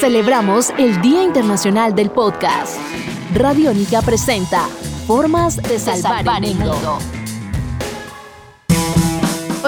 Celebramos el Día Internacional del Podcast. Radiónica presenta Formas de salvar, el mundo.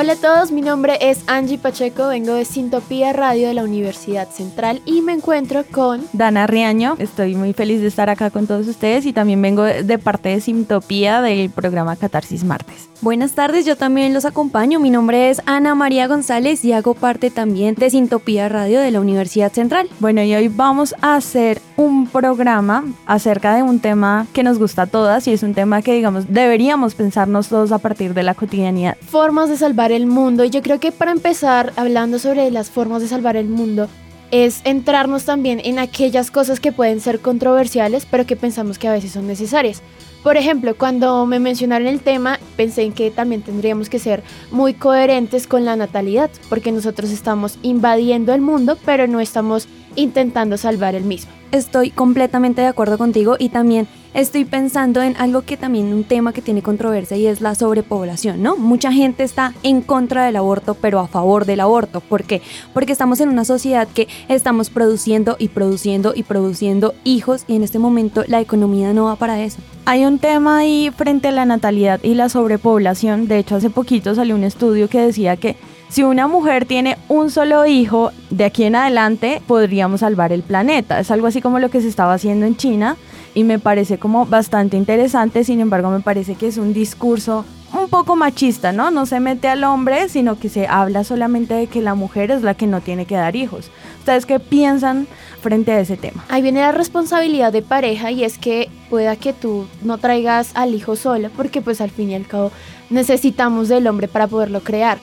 Hola a todos, mi nombre es Angie Pacheco, vengo de Sintopía Radio de la Universidad Central y me encuentro con Dana Riaño. Estoy muy feliz de estar acá con todos ustedes y también vengo de parte de Sintopía del programa Catarsis Martes. Buenas tardes, yo también los acompaño. Mi nombre es Ana María González y hago parte también de Sintopía Radio de la Universidad Central. Bueno, y hoy vamos a hacer un programa acerca de un tema que nos gusta a todas y es un tema que, digamos, deberíamos pensarnos todos a partir de la cotidianidad. Formas de salvar el mundo. Y yo creo que para empezar, hablando sobre las formas de salvar el mundo, es entrarnos también en aquellas cosas que pueden ser controversiales, pero que pensamos que a veces son necesarias. Por ejemplo, cuando me mencionaron el tema, pensé en que también tendríamos que ser muy coherentes con la natalidad, porque nosotros estamos invadiendo el mundo, pero no estamos intentando salvar el mismo. Estoy completamente de acuerdo contigo y también estoy pensando en algo que también un tema que tiene controversia y es la sobrepoblación, ¿no? Mucha gente está en contra del aborto, pero a favor del aborto. ¿Por qué? Porque estamos en una sociedad que estamos produciendo y produciendo y produciendo hijos y en este momento la economía no va para eso. Hay un tema ahí frente a la natalidad y la sobrepoblación. De hecho, hace poquito salió un estudio que decía que si una mujer tiene un solo hijo, de aquí en adelante podríamos salvar el planeta. Es algo así como lo que se estaba haciendo en China y me parece como bastante interesante, sin embargo me parece que es un discurso un poco machista, ¿no? No se mete al hombre, sino que se habla solamente de que la mujer es la que no tiene que dar hijos. ¿Ustedes qué piensan frente a ese tema? Ahí viene la responsabilidad de pareja y es que pueda que tú no traigas al hijo sola, porque pues al fin y al cabo necesitamos del hombre para poderlo crear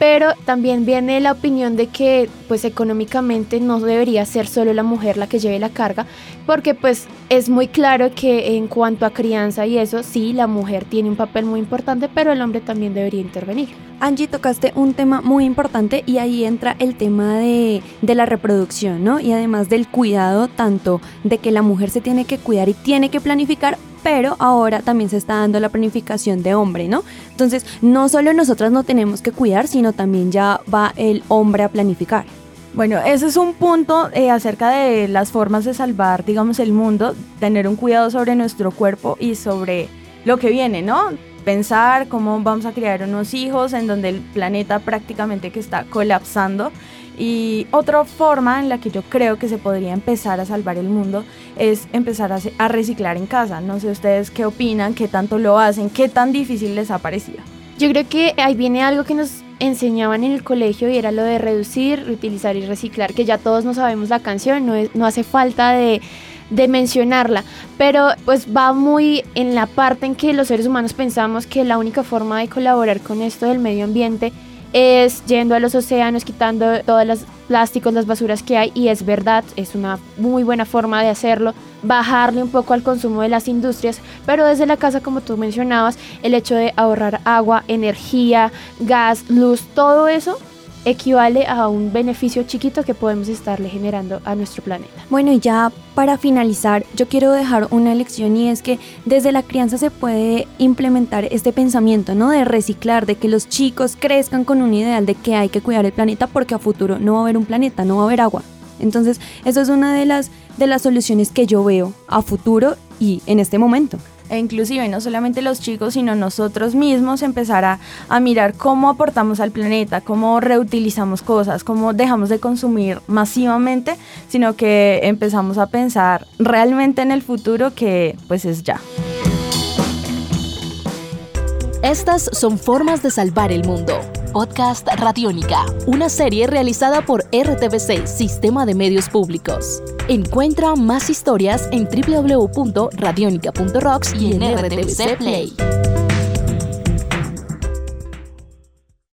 pero también viene la opinión de que pues económicamente no debería ser solo la mujer la que lleve la carga, porque pues es muy claro que en cuanto a crianza y eso, sí, la mujer tiene un papel muy importante, pero el hombre también debería intervenir. Angie, tocaste un tema muy importante y ahí entra el tema de, de, la reproducción, ¿no? Y además del cuidado, tanto de que la mujer se tiene que cuidar y tiene que planificar, pero ahora también se está dando la planificación de hombre, ¿no? Entonces, no solo nosotras no tenemos que cuidar, sino también ya va el hombre a planificar. Bueno, ese es un punto eh, acerca de las formas de salvar, digamos, el mundo, tener un cuidado sobre nuestro cuerpo y sobre lo que viene, ¿no? Pensar cómo vamos a criar unos hijos en donde el planeta prácticamente que está colapsando y otra forma en la que yo creo que se podría empezar a salvar el mundo es empezar a, reciclar en casa. No sé ustedes qué opinan, qué tanto lo hacen, qué tan difícil les ha parecido. Yo creo que ahí viene algo que nos enseñaban en el colegio y era lo de reducir, reutilizar y reciclar, que ya todos no sabemos la canción, no, hace falta de mencionarla, pero pues va muy en la parte en que los seres humanos pensamos que la única forma de colaborar con esto del medio ambiente es yendo a los océanos, quitando todos los plásticos, las basuras que hay, y es verdad, es una muy buena forma de hacerlo, bajarle un poco al consumo de las industrias, pero desde la casa, como tú mencionabas, el hecho de ahorrar agua, energía, gas, luz, todo eso equivale a un beneficio chiquito que podemos estarle generando a nuestro planeta. Bueno, y ya para finalizar, yo quiero dejar una lección y es que desde la crianza se puede implementar este pensamiento, ¿no? De reciclar, de que los chicos crezcan con un ideal de que hay que cuidar el planeta porque a futuro no va a haber un planeta, no va a haber agua. Entonces, eso es una de las de las soluciones que yo veo a futuro y en este momento e inclusive no solamente los chicos, sino nosotros mismos empezar a, a, mirar cómo aportamos al planeta, cómo reutilizamos cosas, cómo dejamos de consumir masivamente, sino que empezamos a pensar realmente en el futuro que pues es ya. Estas son formas de salvar el mundo. Podcast Radiónica, una serie realizada por RTBC, Sistema de Medios Públicos. Encuentra más historias en www.radionica.rocks y en RTBC Play.